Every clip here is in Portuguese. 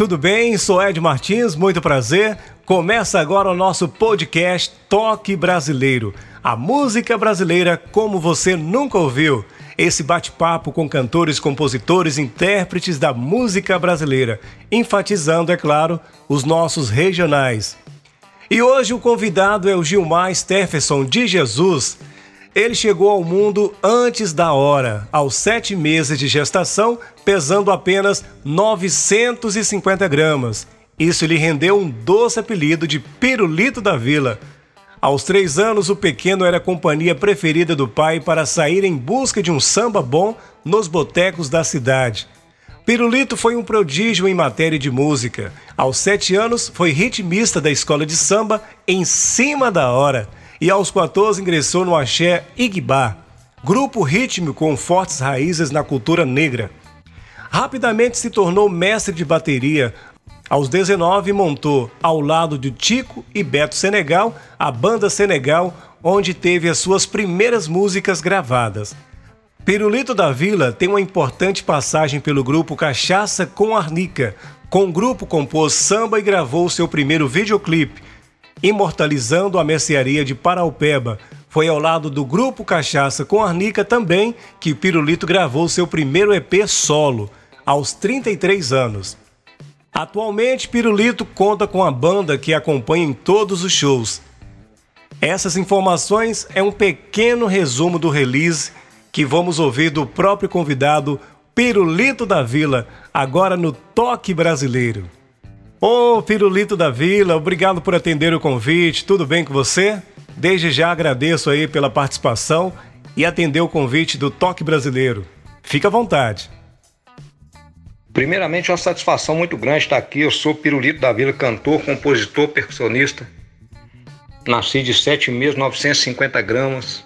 Tudo bem? Sou Ed Martins, muito prazer. Começa agora o nosso podcast Toque Brasileiro. A música brasileira como você nunca ouviu. Esse bate-papo com cantores, compositores, intérpretes da música brasileira, enfatizando, é claro, os nossos regionais. E hoje o convidado é o Gilmar Stephenson de Jesus. Ele chegou ao mundo antes da hora, aos sete meses de gestação, pesando apenas 950 gramas. Isso lhe rendeu um doce apelido de Pirulito da Vila. Aos três anos, o pequeno era a companhia preferida do pai para sair em busca de um samba bom nos botecos da cidade. Pirulito foi um prodígio em matéria de música. Aos sete anos, foi ritmista da escola de samba em cima da hora e aos 14 ingressou no Axé Igbá, grupo rítmico com fortes raízes na cultura negra. Rapidamente se tornou mestre de bateria. Aos 19 montou, ao lado de Tico e Beto Senegal, a banda Senegal, onde teve as suas primeiras músicas gravadas. Pirulito da Vila tem uma importante passagem pelo grupo Cachaça com Arnica. Com o grupo compôs samba e gravou seu primeiro videoclipe, imortalizando a mercearia de Paraupeba. Foi ao lado do grupo Cachaça com Arnica também que Pirulito gravou seu primeiro EP solo, aos 33 anos. Atualmente, Pirulito conta com a banda que acompanha em todos os shows. Essas informações é um pequeno resumo do release que vamos ouvir do próprio convidado Pirulito da Vila, agora no Toque Brasileiro. Ô, oh, Pirulito da Vila, obrigado por atender o convite. Tudo bem com você? Desde já agradeço aí pela participação e atender o convite do Toque Brasileiro. Fique à vontade. Primeiramente, uma satisfação muito grande estar aqui. Eu sou Pirulito da Vila, cantor, compositor, percussionista. Nasci de 7 meses, 950 gramas.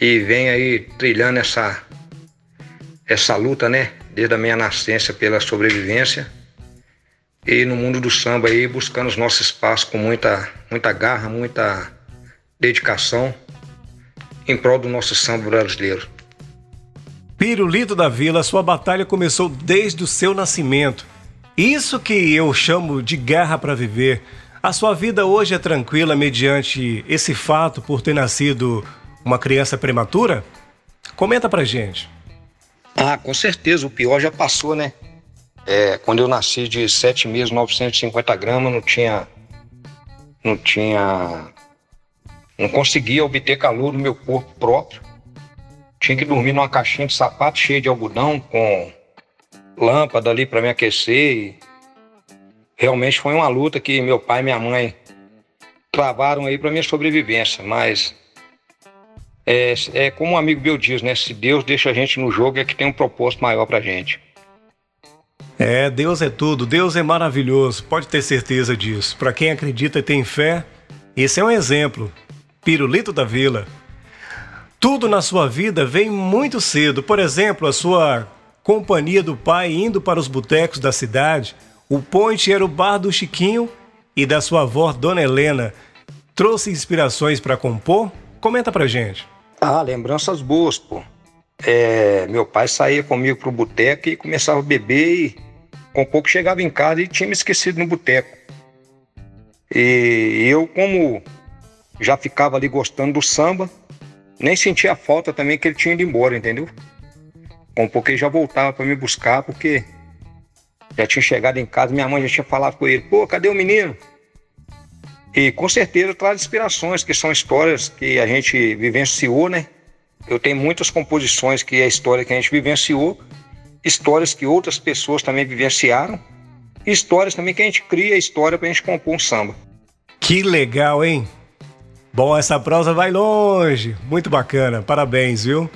E venho aí trilhando essa, essa luta, né? Desde a minha nascença pela sobrevivência e no mundo do samba aí buscando os nossos espaços com muita, muita garra, muita dedicação em prol do nosso samba brasileiro. Pirulito da Vila, sua batalha começou desde o seu nascimento. Isso que eu chamo de garra para viver. A sua vida hoje é tranquila mediante esse fato por ter nascido uma criança prematura? Comenta pra gente. Ah, com certeza, o pior já passou, né? É, quando eu nasci de 7 meses, 950 gramas, não tinha. Não tinha. Não conseguia obter calor no meu corpo próprio. Tinha que dormir numa caixinha de sapato cheia de algodão, com lâmpada ali para me aquecer. E realmente foi uma luta que meu pai e minha mãe travaram aí para minha sobrevivência. Mas é, é como um amigo meu diz, né? Se Deus deixa a gente no jogo, é que tem um propósito maior pra gente. É, Deus é tudo, Deus é maravilhoso, pode ter certeza disso. Para quem acredita e tem fé, esse é um exemplo. Pirulito da Vila. Tudo na sua vida vem muito cedo. Por exemplo, a sua companhia do pai indo para os botecos da cidade. O ponte era o bar do Chiquinho e da sua avó, Dona Helena. Trouxe inspirações para compor? Comenta pra gente. Ah, lembranças boas, pô. É, meu pai saía comigo pro boteco e começava a beber e com pouco chegava em casa e tinha me esquecido no boteco. E eu, como já ficava ali gostando do samba, nem sentia falta também que ele tinha ido embora, entendeu? Com pouco ele já voltava para me buscar, porque já tinha chegado em casa, minha mãe já tinha falado com ele, pô, cadê o menino? E com certeza traz inspirações, que são histórias que a gente vivenciou, né? Eu tenho muitas composições que é a história que a gente vivenciou, histórias que outras pessoas também vivenciaram, e histórias também que a gente cria história para a gente compor um samba. Que legal, hein? Bom, essa prosa vai longe, muito bacana, parabéns, viu?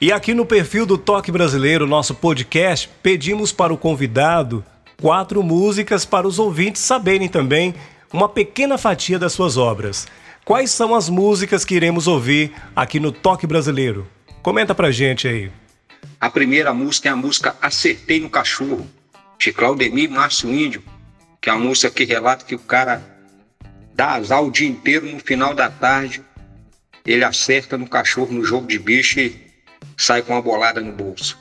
E aqui no perfil do Toque Brasileiro, nosso podcast, pedimos para o convidado quatro músicas para os ouvintes saberem também uma pequena fatia das suas obras. Quais são as músicas que iremos ouvir aqui no Toque Brasileiro? Comenta pra gente aí. A primeira música é a música Acertei no Cachorro, de Claudemir Márcio Índio, que é uma música que relata que o cara dá azar o dia inteiro, no final da tarde, ele acerta no cachorro no jogo de bicho e sai com uma bolada no bolso.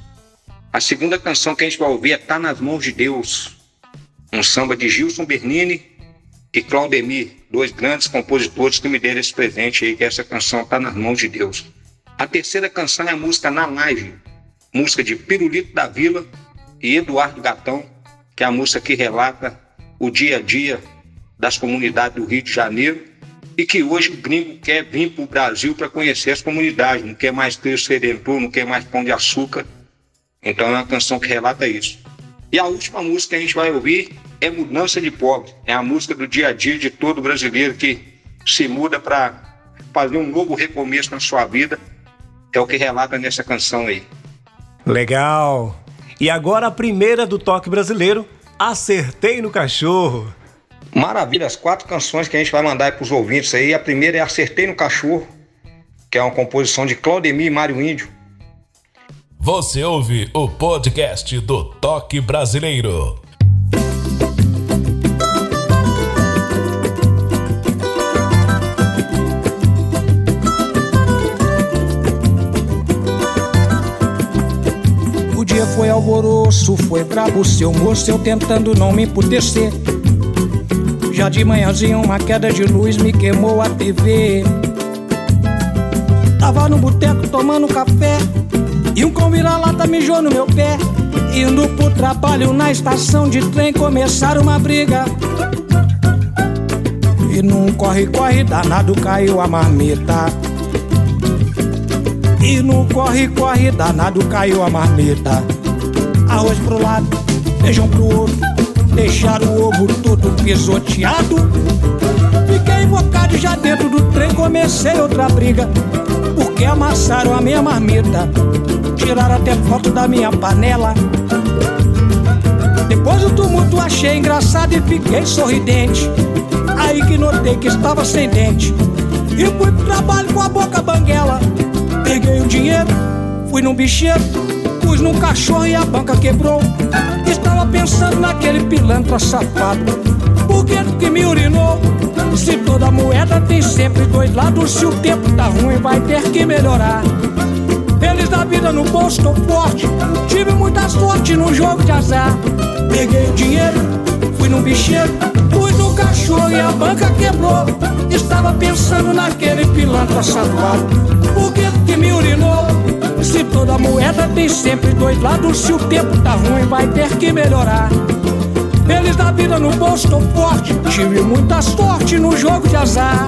A segunda canção que a gente vai ouvir é Tá nas Mãos de Deus, um samba de Gilson Bernini e Claudemir, dois grandes compositores que me deram esse presente aí, que essa canção Tá nas Mãos de Deus. A terceira canção é a música Na Live, música de Pirulito da Vila e Eduardo Gatão, que é a música que relata o dia a dia das comunidades do Rio de Janeiro e que hoje o gringo quer vir para o Brasil para conhecer as comunidades, não quer mais Cristo Redentor, não quer mais Pão de Açúcar. Então é uma canção que relata isso. E a última música que a gente vai ouvir é Mudança de Pobre. É a música do dia a dia de todo brasileiro que se muda para fazer um novo recomeço na sua vida. É o que relata nessa canção aí. Legal! E agora a primeira do toque brasileiro, Acertei no Cachorro. Maravilha, as quatro canções que a gente vai mandar para os ouvintes aí. A primeira é Acertei no Cachorro, que é uma composição de Claudemir e Mário Índio. Você ouve o podcast do Toque Brasileiro. Alvoroço, foi brabo seu moço, eu tentando não me emputecer. Já de manhãzinha uma queda de luz me queimou a TV. Tava no boteco tomando café e um cão vira-lata mijou no meu pé. Indo pro trabalho na estação de trem começaram uma briga. E num corre-corre danado caiu a marmita. E no corre-corre danado caiu a marmita. Arroz pro lado, feijão pro outro. Deixaram o ovo todo pisoteado. Fiquei invocado já dentro do trem, comecei outra briga. Porque amassaram a minha marmita. Tiraram até foto da minha panela. Depois do tumulto achei engraçado e fiquei sorridente. Aí que notei que estava sem dente. E fui pro trabalho com a boca banguela. Peguei o dinheiro, fui num bicheiro, pus num cachorro e a banca quebrou. Estava pensando naquele pilantra safado. Que que me urinou? Se toda moeda tem sempre dois lados, se o tempo tá ruim, vai ter que melhorar. Feliz da vida no bolso, tô forte. Tive muita sorte no jogo de azar. Peguei o dinheiro, fui num bicheiro, fui no cachorro e a banca quebrou. Estava pensando naquele pilantra safado. Toda moeda tem sempre dois lados, se o tempo tá ruim, vai ter que melhorar. Feliz da vida no bolso, tô forte. Tive muita sorte no jogo de azar.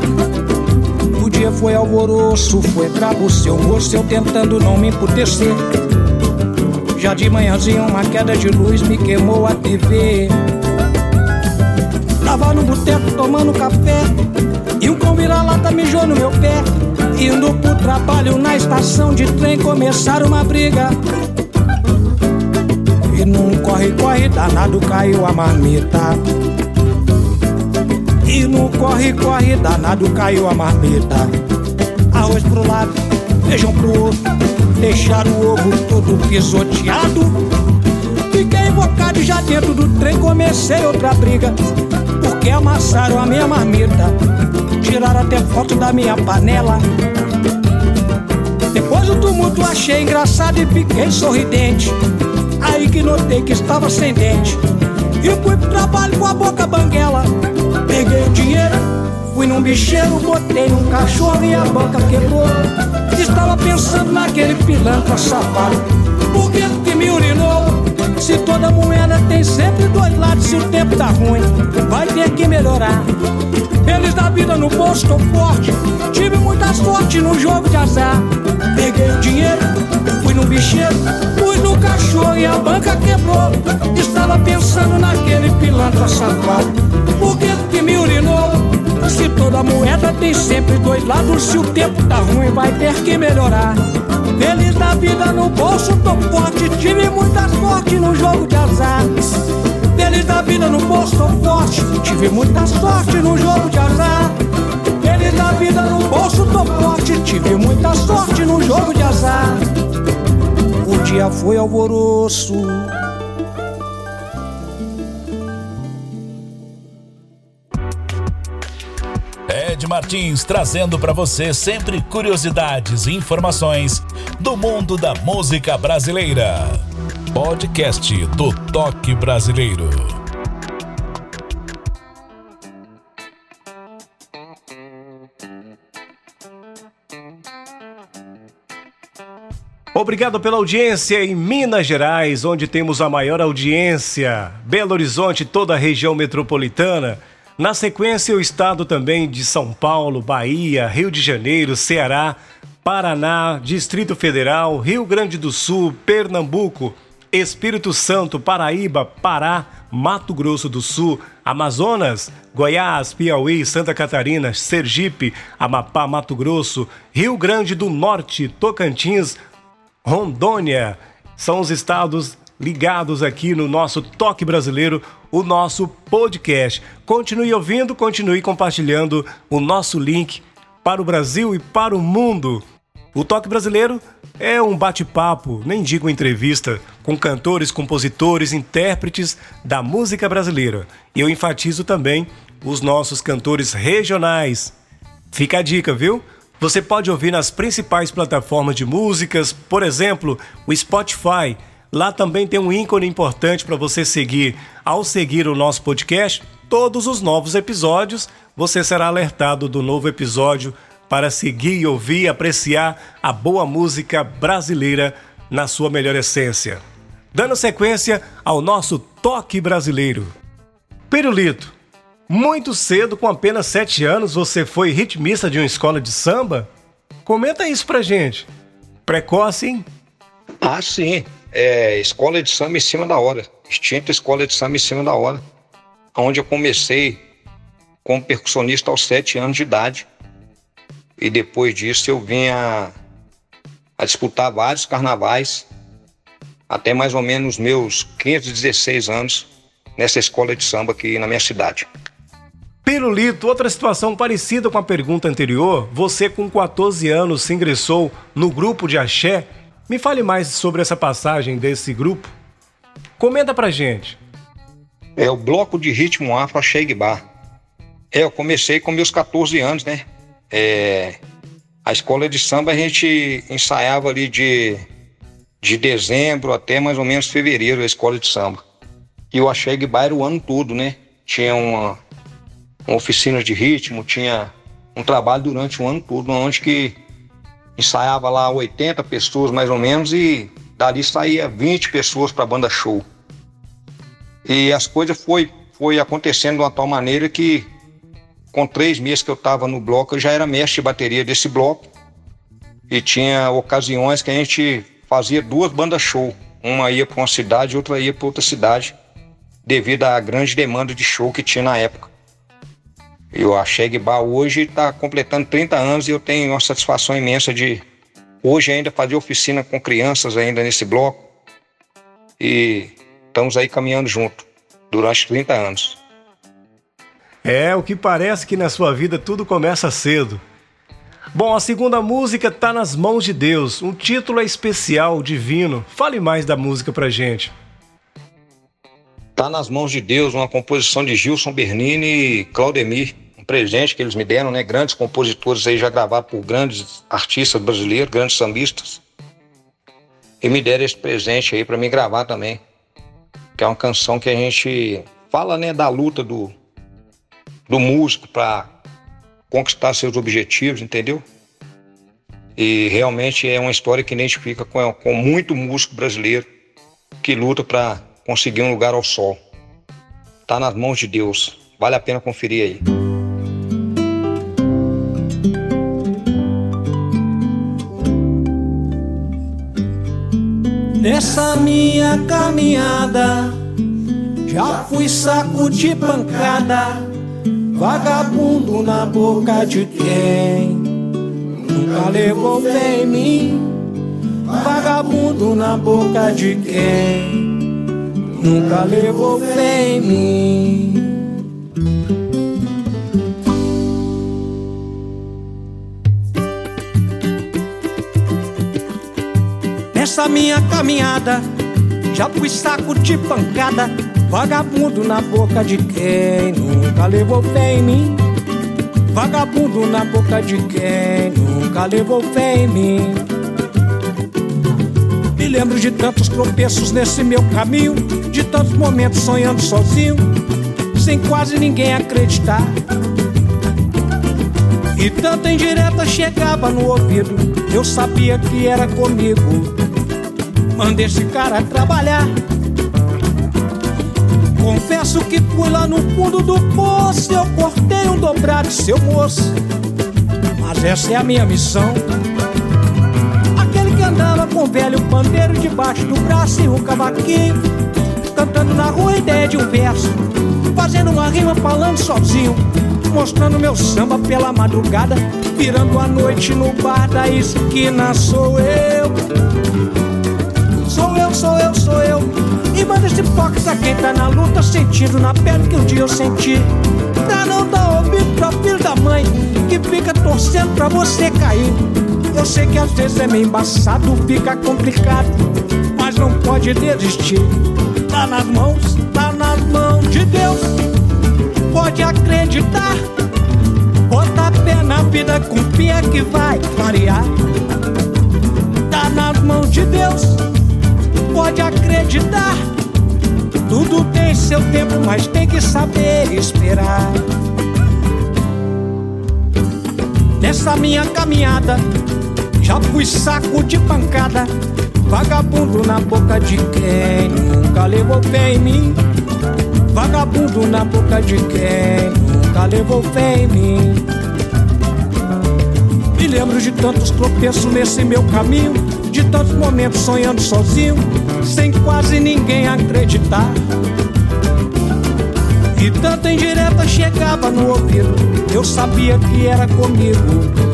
O dia foi alvoroço, foi brabo seu moço, eu tentando não me emputecer. Já de manhãzinha uma queda de luz me queimou a TV. Tava no boteco tomando café e um cão vira-lata mijou no meu pé. Indo pro trabalho na estação de trem começaram uma briga. E num corre-corre danado caiu a marmita. E no corre-corre danado caiu a marmita. Arroz pro lado, feijão pro outro. Deixaram o ovo todo pisoteado. Fiquei invocado já dentro do trem, comecei outra briga. Porque amassaram a minha marmita. Tiraram até foto da minha panela. Depois do tumulto achei engraçado e fiquei sorridente. Aí que notei que estava sem dente. E fui pro trabalho com a boca banguela. Peguei o dinheiro, fui num bicheiro, botei num cachorro e a banca quebrou. Estava pensando naquele pilantra safado. Por que que me urinou? Se toda moeda tem sempre dois lados, se o tempo tá ruim, vai ter que melhorar. Feliz da vida no bolso, tô forte. Tive muita sorte no jogo de azar. Peguei o dinheiro, fui no bicheiro, fui no cachorro e a banca quebrou. Estava pensando naquele pilantra safado. Por que que me urinou? Se toda moeda tem sempre dois lados, se o tempo tá ruim, vai ter que melhorar. Feliz da vida no bolso, tô forte. Tive muita sorte no jogo de azar. Feliz da vida no tô forte. Tive muita sorte no jogo de azar. Feliz da vida no bolso, tô forte. Tive muita sorte no jogo de azar. O dia foi alvoroço. Ed Martins trazendo para você sempre curiosidades e informações do mundo da música brasileira. Podcast do Toque Brasileiro. Obrigado pela audiência em Minas Gerais, onde temos a maior audiência, Belo Horizonte, toda a região metropolitana. Na sequência, o estado também de São Paulo, Bahia, Rio de Janeiro, Ceará, Paraná, Distrito Federal, Rio Grande do Sul, Pernambuco, Espírito Santo, Paraíba, Pará, Mato Grosso do Sul, Amazonas, Goiás, Piauí, Santa Catarina, Sergipe, Amapá, Mato Grosso, Rio Grande do Norte, Tocantins, Rondônia. São os estados ligados aqui no nosso Toque Brasileiro, o nosso podcast. Continue ouvindo, continue compartilhando o nosso link para o Brasil e para o mundo. O Toque Brasileiro é um bate-papo, nem digo entrevista, com cantores, compositores, intérpretes da música brasileira. E eu enfatizo também os nossos cantores regionais. Fica a dica, viu? Você pode ouvir nas principais plataformas de músicas, por exemplo, o Spotify Lá também tem um ícone importante para você seguir. Ao seguir o nosso podcast, todos os novos episódios, você será alertado do novo episódio para seguir, ouvir e apreciar a boa música brasileira na sua melhor essência. Dando sequência ao nosso toque brasileiro. Pirulito, muito cedo, com apenas 7 anos, você foi ritmista de uma escola de samba? Comenta isso pra gente. Precoce, hein? Ah, sim é, escola de samba em cima da hora, extinta escola de samba em cima da hora, onde eu comecei como percussionista aos sete anos de idade. E depois disso eu vinha a disputar vários carnavais, até mais ou menos meus 15, 16 anos, nessa escola de samba aqui na minha cidade. Pirulito, outra situação parecida com a pergunta anterior, você com 14 anos se ingressou no grupo de axé me fale mais sobre essa passagem desse grupo. Comenta pra gente. É o bloco de ritmo afro Sheik Bar. É, eu comecei com meus 14 anos, né? É, a escola de samba a gente ensaiava ali de, de dezembro até mais ou menos fevereiro, a escola de samba. E Axé Bar era o ano todo, né? Tinha uma, uma oficina de ritmo, tinha um trabalho durante o ano todo, onde que ensaiava lá 80 pessoas mais ou menos e dali saía 20 pessoas para a banda show. E as coisas foi, foi acontecendo de uma tal maneira que com três meses que eu estava no bloco, eu já era mestre de bateria desse bloco. E tinha ocasiões que a gente fazia duas bandas show. Uma ia para uma cidade, outra ia para outra cidade, devido à grande demanda de show que tinha na época. E o Bar hoje está completando 30 anos e eu tenho uma satisfação imensa de hoje ainda fazer oficina com crianças ainda nesse bloco. E estamos aí caminhando junto durante 30 anos. É, o que parece que na sua vida tudo começa cedo. Bom, a segunda música está nas mãos de Deus. Um título é especial, divino. Fale mais da música pra gente. Tá nas mãos de Deus, uma composição de Gilson Bernini e Claudemir, um presente que eles me deram, né? Grandes compositores aí já gravados por grandes artistas brasileiros, grandes sambistas. E me deram esse presente aí para mim gravar também. Que é uma canção que a gente fala, né, da luta do, do músico para conquistar seus objetivos, entendeu? E realmente é uma história que identifica com, com muito músico brasileiro que luta para conseguir um lugar ao sol. Tá nas mãos de Deus. Vale a pena conferir aí. Nessa minha caminhada já fui saco de pancada, vagabundo na boca de quem nunca levou fé em mim. Vagabundo na boca de quem nunca levou fé em mim. Nessa minha caminhada, já fui saco de pancada, vagabundo na boca de quem nunca levou fé em mim. Vagabundo na boca de quem nunca levou fé em mim. Me lembro de tantos tropeços nesse meu caminho, de tantos momentos sonhando sozinho, sem quase ninguém acreditar. E tanta indireta chegava no ouvido, eu sabia que era comigo. Mandei esse cara trabalhar. Confesso que fui lá no fundo do poço, eu cortei um dobrado, seu moço. Mas essa é a minha missão andava com o velho pandeiro debaixo do braço e um cavaquinho, cantando na rua ideia de um verso, fazendo uma rima falando sozinho, mostrando meu samba pela madrugada, virando a noite no bar da esquina. Sou eu, E manda esse fox a quem tá na luta, sentindo na pele que um dia eu senti. Pra não dar ouvido pra filho da mãe, que fica torcendo pra você cair. Eu sei que às vezes é meio embaçado, fica complicado, mas não pode desistir. Tá nas mãos, tá nas mãos de Deus. Pode acreditar. Bota pé na vida, confia que vai clarear. Tá nas mãos de Deus. Pode acreditar. Tudo tem seu tempo, mas tem que saber esperar. Nessa minha caminhada, já fui saco de pancada, vagabundo na boca de quem nunca levou fé em mim. Vagabundo na boca de quem nunca levou fé em mim. Lembro de tantos tropeços nesse meu caminho, de tantos momentos sonhando sozinho, sem quase ninguém acreditar. E tanta indireta chegava no ouvido, eu sabia que era comigo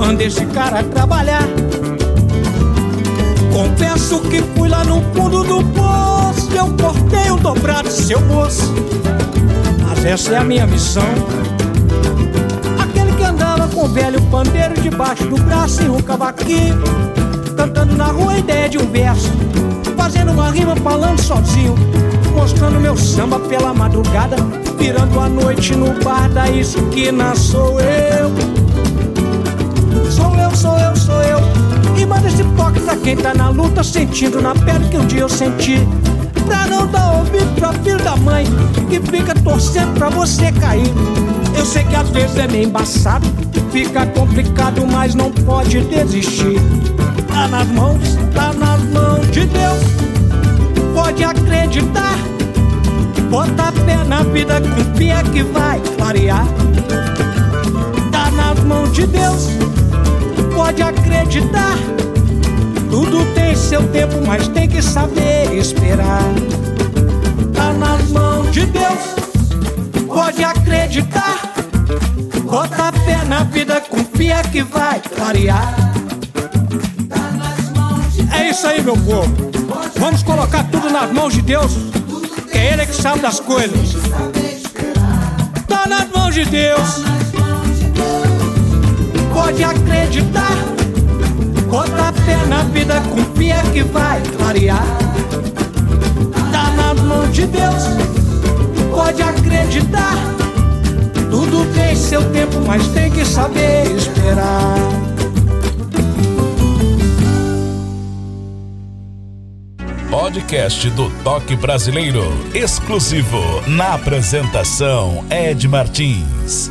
Manda esse cara trabalhar. Confesso que fui lá no fundo do poço. Eu cortei o dobrado, seu moço. Mas essa é a minha missão. Com o velho pandeiro debaixo do braço e um cavaquinho. Cantando na rua a ideia de um verso. Fazendo uma rima falando sozinho. Mostrando meu samba pela madrugada. Virando a noite no bar da esquina. Sou eu eu, sou eu, sou eu. E manda esse toque pra quem tá na luta, sentindo na pele que um dia eu senti. Pra não dar ouvido pra filho da mãe, que fica torcendo pra você cair. Eu sei que às vezes é meio embaçado, fica complicado, mas não pode desistir. Tá nas mãos, tá nas mãos de Deus. Pode acreditar, bota pé na vida, confia que vai clarear. Tá nas mãos de Deus pode acreditar. Tudo tem seu tempo, mas tem que saber esperar. Tá nas mãos de Deus, pode acreditar. Bota fé na vida, confia que vai clarear. É isso aí, meu povo. Vamos colocar tudo nas mãos de Deus, que é Ele que sabe das coisas. Tá nas mãos de Deus pode acreditar. Bota fé na vida, confia que vai clarear. Tá nas mãos de Deus, pode acreditar. Tudo tem seu tempo, mas tem que saber esperar. Podcast do Toque Brasileiro, exclusivo na apresentação Ed Martins.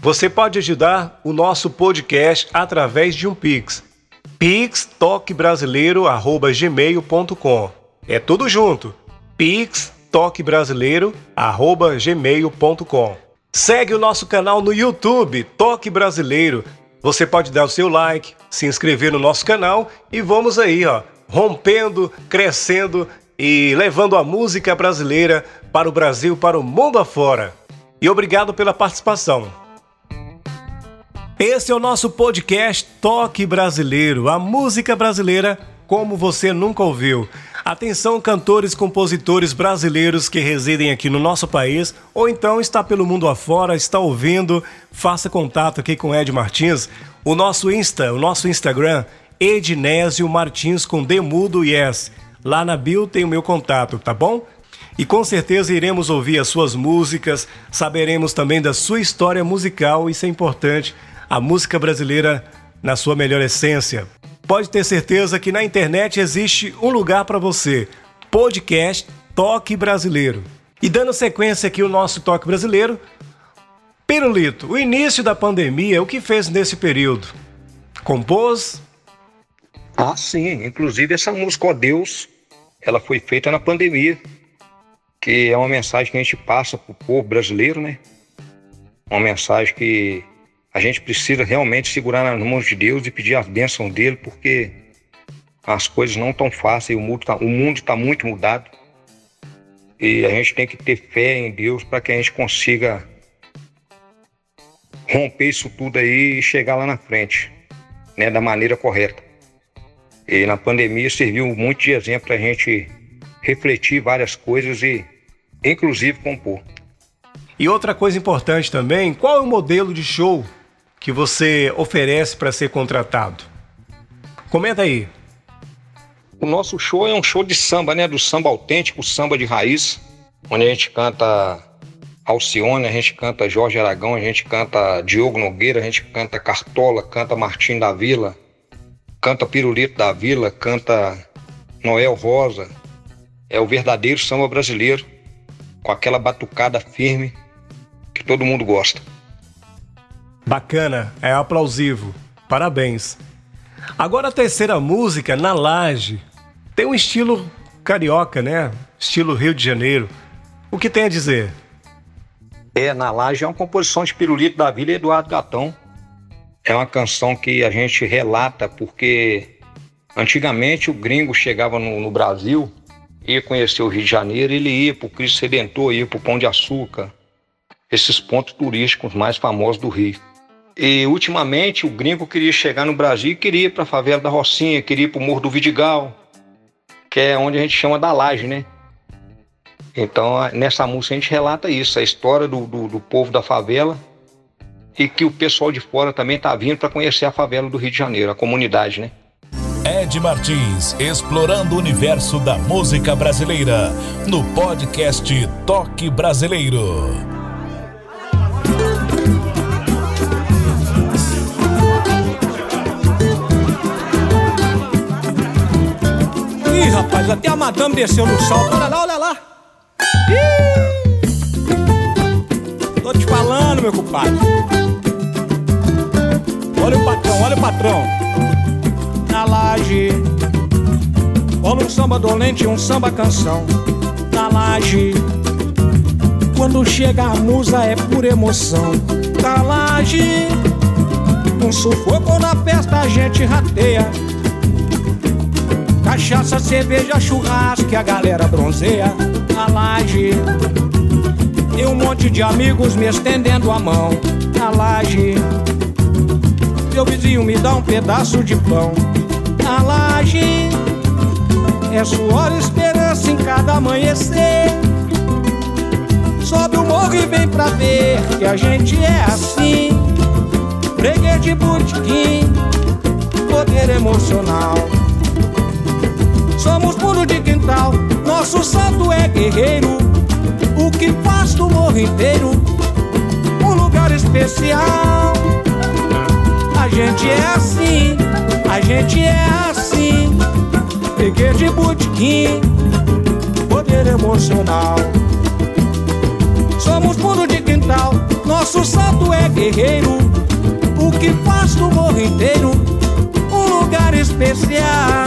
Você pode ajudar o nosso podcast através de um Pix. pixtoquebrasileiro@gmail.com. É tudo junto. pixtoquebrasileiro@gmail.com. Segue o nosso canal no YouTube, Toque Brasileiro. Você pode dar o seu like, se inscrever no nosso canal e vamos aí, ó, rompendo, crescendo e levando a música brasileira para o Brasil, para o mundo afora. e obrigado pela participação. Esse é o nosso podcast Toque Brasileiro, a música brasileira como você nunca ouviu. Atenção, cantores, compositores brasileiros que residem aqui no nosso país ou então está pelo mundo afora, está ouvindo, faça contato aqui com Ed Martins. O nosso Insta, o nosso Instagram, Ednésio Martins com Demudo Yes. Lá na bio tem o meu contato, tá bom? E com certeza iremos ouvir as suas músicas, saberemos também da sua história musical, isso é importante, a música brasileira na sua melhor essência pode ter certeza que na internet existe um lugar para você. Podcast Toque Brasileiro. E dando sequência aqui o nosso Toque Brasileiro, Pirulito, o início da pandemia, o que fez nesse período? Compôs? Ah, sim. Inclusive essa música, Ó Deus, ela foi feita na pandemia, que é uma mensagem que a gente passa para o povo brasileiro, né? Uma mensagem que a gente precisa realmente segurar nas mãos de Deus e pedir as bênçãos dele, porque as coisas não estão fáceis, o mundo está tá muito mudado. E a gente tem que ter fé em Deus para que a gente consiga romper isso tudo aí e chegar lá na frente, né, da maneira correta. E na pandemia serviu muito de exemplo para a gente refletir várias coisas e, inclusive, compor. E outra coisa importante também, qual é o modelo de show que você oferece para ser contratado? Comenta aí. O nosso show é um show de samba, né? Do samba autêntico, samba de raiz, onde a gente canta Alcione, a gente canta Jorge Aragão, a gente canta Diogo Nogueira, a gente canta Cartola, canta Martim da Vila, canta Pirulito da Vila, canta Noel Rosa. É o verdadeiro samba brasileiro, com aquela batucada firme que todo mundo gosta. Bacana, é aplausivo. Parabéns. Agora a terceira música, Na Laje, tem um estilo carioca, né? Estilo Rio de Janeiro. O que tem a dizer? É, Na Laje é uma composição de Pirulito da Vila Eduardo Gatão. É uma canção que a gente relata porque antigamente o gringo chegava no, no Brasil, ia conhecer o Rio de Janeiro, ele ia para o Cristo Redentor, ia para o Pão de Açúcar, esses pontos turísticos mais famosos do Rio. E ultimamente o gringo queria chegar no Brasil e queria ir para a favela da Rocinha, queria ir para o Morro do Vidigal, que é onde a gente chama da laje, né? Então nessa música a gente relata isso, a história do, do, do povo da favela e que o pessoal de fora também está vindo para conhecer a favela do Rio de Janeiro, a comunidade, né? Ed Martins, explorando o universo da música brasileira, no podcast Toque Brasileiro. Rapaz, até a madame desceu no salto. Olha lá, olha lá. Ih! Tô te falando, meu compadre. Olha o patrão, olha o patrão. Na laje, rola um samba dolente, um samba canção. Na laje, quando chega a musa é por emoção. Na laje, um sufoco na festa a gente rateia. Cachaça, cerveja, churrasco que a galera bronzeia na laje. E um monte de amigos me estendendo a mão na laje. Meu vizinho me dá um pedaço de pão na laje. É suor esperança em cada amanhecer. Sobe o morro e vem pra ver que a gente é assim. Freguês de botequim, poder emocional. Somos puro de quintal, nosso santo é guerreiro. O que faz do morro inteiro um lugar especial. A gente é assim, a gente é assim. Peguei de botequim, poder emocional. Somos puro de quintal, nosso santo é guerreiro. O que faz do morro inteiro um lugar especial.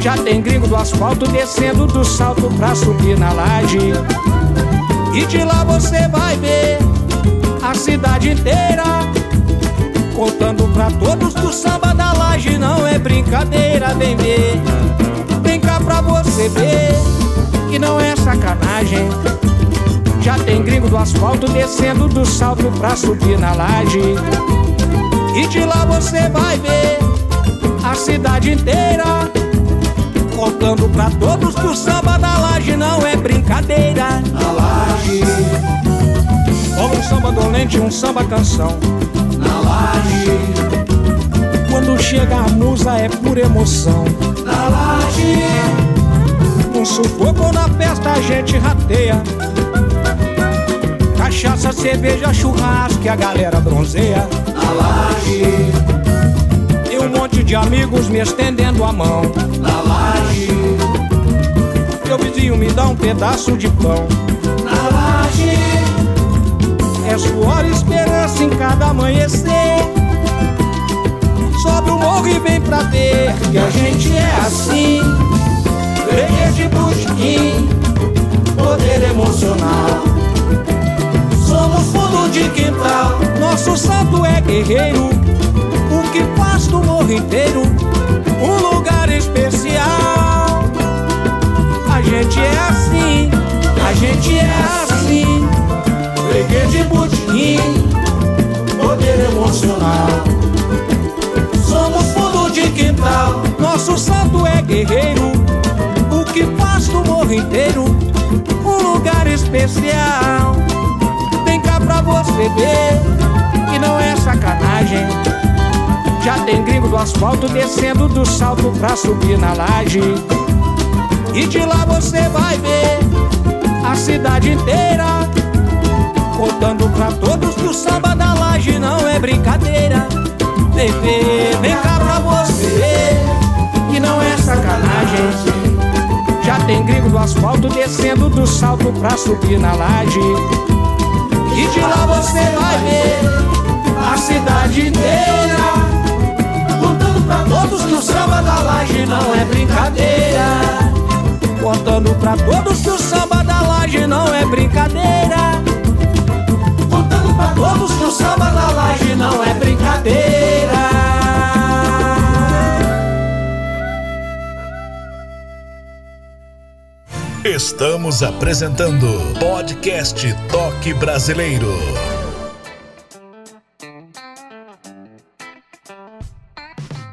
Já tem gringo do asfalto descendo do salto pra subir na laje. E de lá você vai ver a cidade inteira. Contando pra todos do samba da laje, não é brincadeira, vem ver. Vem cá pra você ver que não é sacanagem. Já tem gringo do asfalto descendo do salto pra subir na laje. E de lá você vai ver cidade inteira contando pra todos que o samba da laje não é brincadeira. Na laje, Como um samba dolente, um samba canção. na laje, Quando chega a musa é por emoção. na laje, Um sufoco na festa a gente rateia. Cachaça, cerveja, churrasco que a galera bronzeia. na laje, E monte de amigos me estendendo a mão. na laje, Meu vizinho me dá um pedaço de pão. na laje, É suor e esperança em cada amanhecer. Sobe o morro e vem pra ver que a gente é assim. freguês de botequim, poder emocional. Somos fundo de quintal, Nosso santo é guerreiro, que faz do morro inteiro um lugar especial. A gente é assim, a gente é assim. freguês de botequim, poder emocional. Somos fundo de quintal, Nosso santo é guerreiro, o que faz do morro inteiro um lugar especial. Vem cá pra você ver que não é sacanagem. Já tem gringo do asfalto descendo do salto pra subir na laje. E de lá você vai ver a cidade inteira contando pra todos que o samba da laje não é brincadeira. Ver, vem cá pra você que não é sacanagem. Já tem gringo do asfalto descendo do salto pra subir na laje. E de lá você vai ver a cidade inteira pra Todos que o samba da laje não é brincadeira. Contando pra todos que o samba da laje não é brincadeira. contando pra Todos que o samba da laje não é brincadeira. Estamos apresentando Podcast Toque Brasileiro.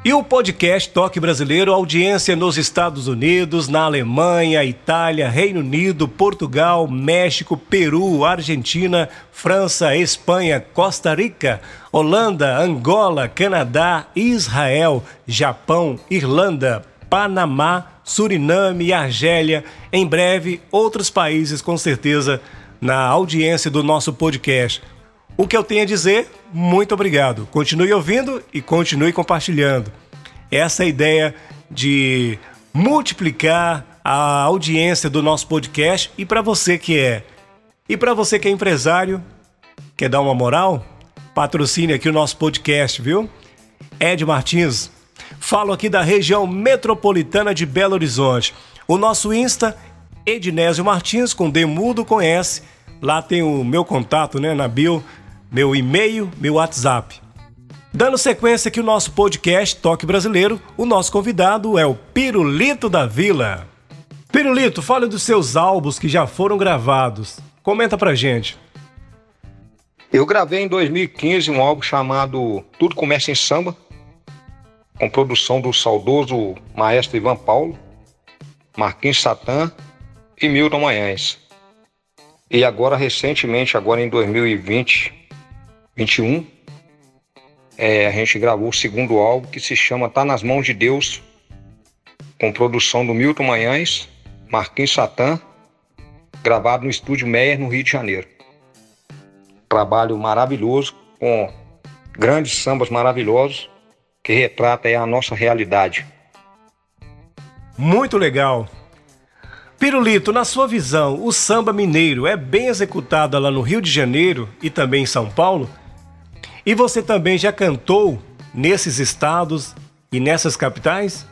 E o podcast Toque Brasileiro, audiência nos Estados Unidos, na Alemanha, Itália, Reino Unido, Portugal, México, Peru, Argentina, França, Espanha, Costa Rica, Holanda, Angola, Canadá, Israel, Japão, Irlanda, Panamá, Suriname Argélia. Em breve, outros países com certeza na audiência do nosso podcast. O que eu tenho a dizer, muito obrigado. Continue ouvindo e continue compartilhando. Essa é a ideia de multiplicar a audiência do nosso podcast e para você que é e para você que é empresário, quer dar uma moral? Patrocine aqui o nosso podcast, viu? Ed Martins, falo aqui da região metropolitana de Belo Horizonte. O nosso Insta, Ednésio Martins, com Demudo conhece. Lá tem o meu contato, né, na bio, meu e-mail, meu WhatsApp. Dando sequência aqui o nosso podcast Toque Brasileiro, o nosso convidado é o Pirulito da Vila. Pirulito, fale dos seus álbuns que já foram gravados. Comenta pra gente. Eu gravei em 2015 um álbum chamado Tudo Começa em Samba, com produção do saudoso maestro Ivan Paulo, Marquinhos Satã e Milton Manhães. E agora, recentemente, agora em 2020, 21, é, a gente gravou o segundo álbum que se chama Tá nas Mãos de Deus, com produção do Milton Manhães, Marquinhos Satã, gravado no Estúdio Meyer, no Rio de Janeiro. Trabalho maravilhoso, com grandes sambas maravilhosos, que retrata a nossa realidade. Muito legal. Pirulito, na sua visão, o samba mineiro é bem executado lá no Rio de Janeiro e também em São Paulo? E você também já cantou nesses estados e nessas capitais?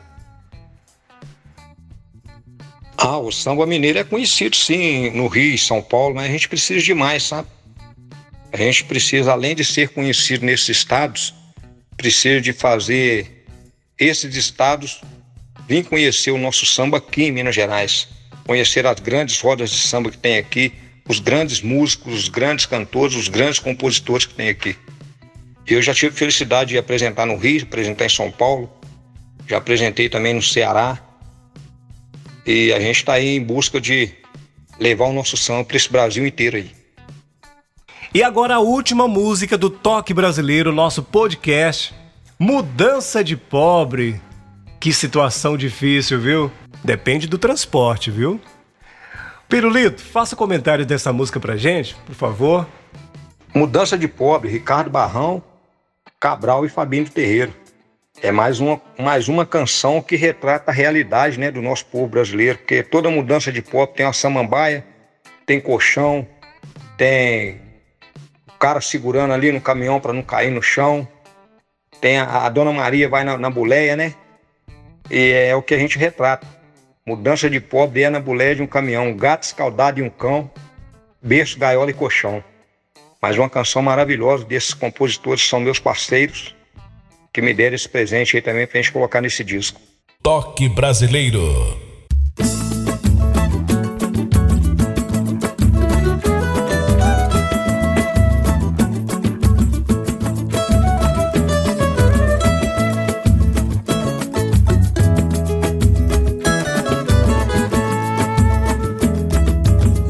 Ah, o samba mineiro é conhecido sim no Rio São Paulo, mas a gente precisa de mais, sabe? A gente precisa, além de ser conhecido nesses estados, precisa de fazer esses estados vim conhecer o nosso samba aqui em Minas Gerais, conhecer as grandes rodas de samba que tem aqui, os grandes músicos, os grandes cantores, os grandes compositores que tem aqui. Eu já tive felicidade de apresentar no Rio, apresentar em São Paulo, já apresentei também no Ceará. E a gente está aí em busca de levar o nosso samba para esse Brasil inteiro aí. E agora a última música do Toque Brasileiro, nosso podcast. Mudança de pobre. Que situação difícil, viu? Depende do transporte, viu? Pirulito, faça comentários dessa música pra gente, por favor. Mudança de pobre, Ricardo Barrão, Cabral e Fabinho Terreiro. É mais uma, mais uma canção que retrata a realidade né, do nosso povo brasileiro, porque toda mudança de pobre tem uma samambaia, tem colchão, tem o cara segurando ali no caminhão para não cair no chão, tem a, a Dona Maria vai na, na boleia, né? E é o que a gente retrata. Mudança de pobre é na boleia de um caminhão, um gato escaldado e um cão, berço, gaiola e colchão. Mas uma canção maravilhosa desses compositores são meus parceiros, que me deram esse presente aí também pra gente colocar nesse disco. Toque Brasileiro.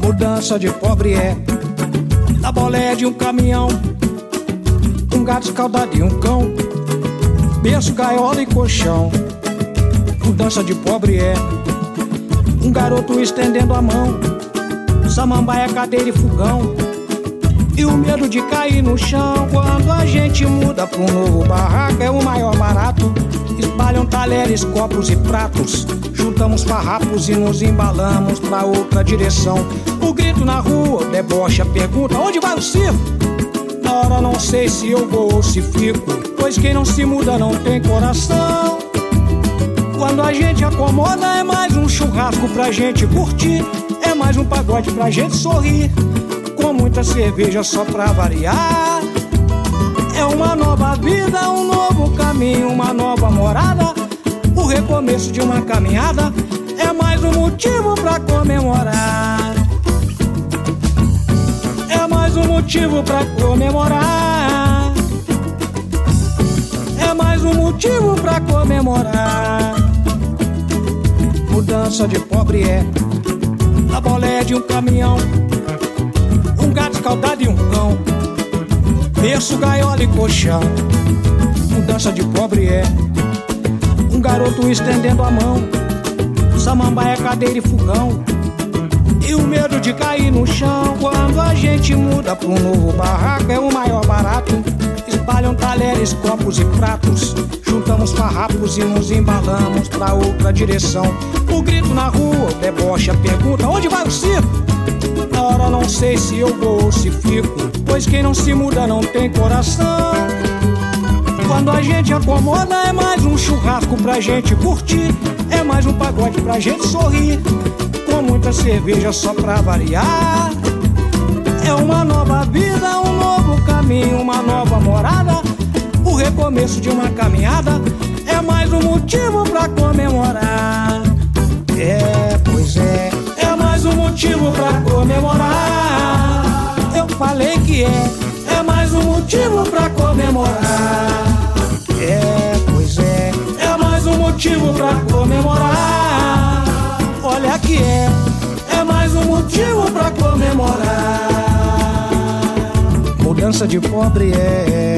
Mudança de pobre é na boleia de um caminhão, um gato escaldado e um cão, berço, gaiola e colchão. Mudança de pobre é um garoto estendendo a mão, samambaia, cadeira e fogão. E o medo de cair no chão quando a gente muda um novo barraco é o maior barato. Espalham talheres, copos e pratos. Juntamos farrapos e nos embalamos pra outra direção. O grito na rua, o deboche, a pergunta: onde vai o circo? Na hora não sei se eu vou ou se fico. Pois quem não se muda não tem coração. Quando a gente acomoda é mais um churrasco pra gente curtir. É mais um pagode pra gente sorrir. Com muita cerveja só pra variar. É uma nova vida, um novo caminho, uma nova morada. O recomeço de uma caminhada é mais um motivo pra comemorar. Mais um motivo pra comemorar. É mais um motivo pra comemorar. Mudança de pobre é a boleia de um caminhão, um gato escaldado e um cão, berço, gaiola e colchão. Mudança de pobre é um garoto estendendo a mão, samambaia, cadeira e fogão. E o medo de cair no chão quando a gente muda um novo barraco é o maior barato. Espalham talheres, copos e pratos. Juntamos farrapos e nos embalamos pra outra direção. O grito na rua, o deboche, a pergunta: onde vai o circo? Na hora não sei se eu vou ou se fico. Pois quem não se muda não tem coração. Quando a gente acomoda é mais um churrasco pra gente curtir. É mais um pagode pra gente sorrir. Com muita cerveja só pra variar. É uma nova vida, um novo caminho, uma nova morada. O recomeço de uma caminhada é mais um motivo pra comemorar. É, pois é, é mais um motivo pra comemorar. Eu falei que é, é mais um motivo pra comemorar. É, pois é, é mais um motivo pra comemorar. Que é, é mais um motivo pra comemorar. Mudança de pobre é.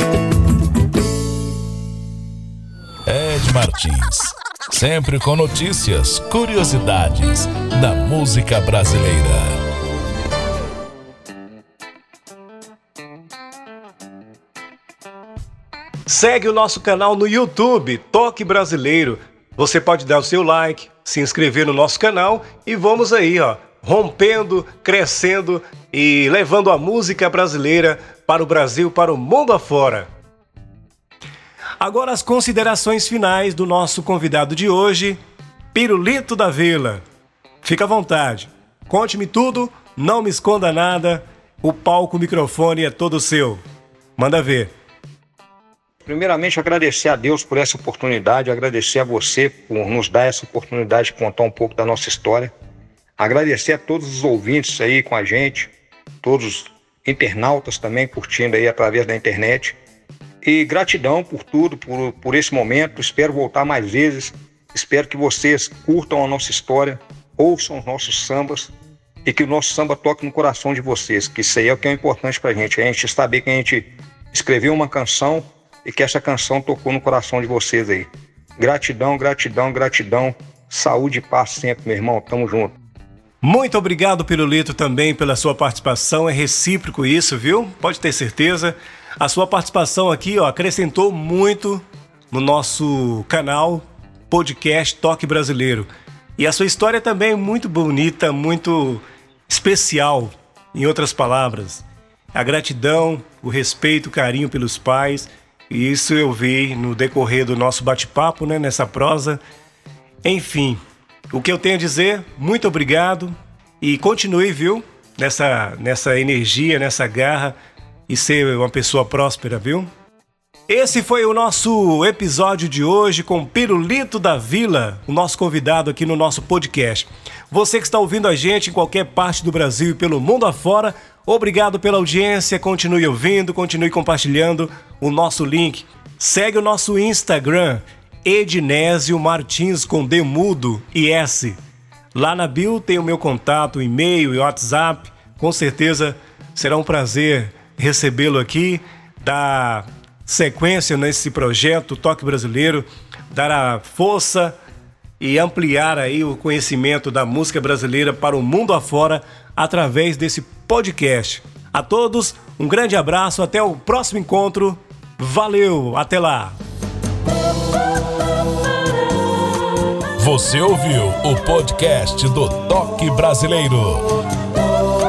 Ed Martins. Sempre com notícias, curiosidades da música brasileira. Segue o nosso canal no YouTube, Toque Brasileiro. Você pode dar o seu like, se inscrever no nosso canal e vamos aí, ó, rompendo, crescendo e levando a música brasileira para o Brasil, para o mundo afora. Agora as considerações finais do nosso convidado de hoje, Pirulito da Vila. Fica à vontade. Conte-me tudo, não me esconda nada. O palco, o microfone é todo seu. Manda ver. Primeiramente agradecer a Deus por essa oportunidade, agradecer a você por nos dar essa oportunidade de contar um pouco da nossa história. Agradecer a todos os ouvintes aí com a gente, todos os internautas também curtindo aí através da internet. E gratidão por tudo, por, por esse momento. Espero voltar mais vezes. Espero que vocês curtam a nossa história, ouçam os nossos sambas e que o nosso samba toque no coração de vocês, que isso aí é o que é importante pra gente, a gente saber que a gente escreveu uma canção e que essa canção tocou no coração de vocês aí. Gratidão, gratidão, gratidão. Saúde e paz sempre, meu irmão. Tamo junto. Muito obrigado, Pirulito, também pela sua participação. É recíproco isso, viu? Pode ter certeza. A sua participação aqui ó, acrescentou muito no nosso canal podcast Toque Brasileiro. E a sua história também é muito bonita, muito especial, em outras palavras. A gratidão, o respeito, o carinho pelos pais e isso eu vi no decorrer do nosso bate-papo, né, nessa prosa. Enfim, o que eu tenho a dizer, muito obrigado e continue, viu, nessa, nessa energia, nessa garra e ser uma pessoa próspera, viu? Esse foi o nosso episódio de hoje com Pirulito da Vila, o nosso convidado aqui no nosso podcast. Você que está ouvindo a gente em qualquer parte do Brasil e pelo mundo afora, Obrigado pela audiência, continue ouvindo, continue compartilhando o nosso link. Segue o nosso Instagram, Ednésio Martins com D mudo e S. Lá na bio tem o meu contato, e-mail e WhatsApp. Com certeza será um prazer recebê-lo aqui, dar sequência nesse projeto Toque Brasileiro, dar a força e ampliar aí o conhecimento da música brasileira para o mundo afora através desse podcast. A todos, um grande abraço, até o próximo encontro. Valeu, até lá. Você ouviu o podcast do Toque Brasileiro.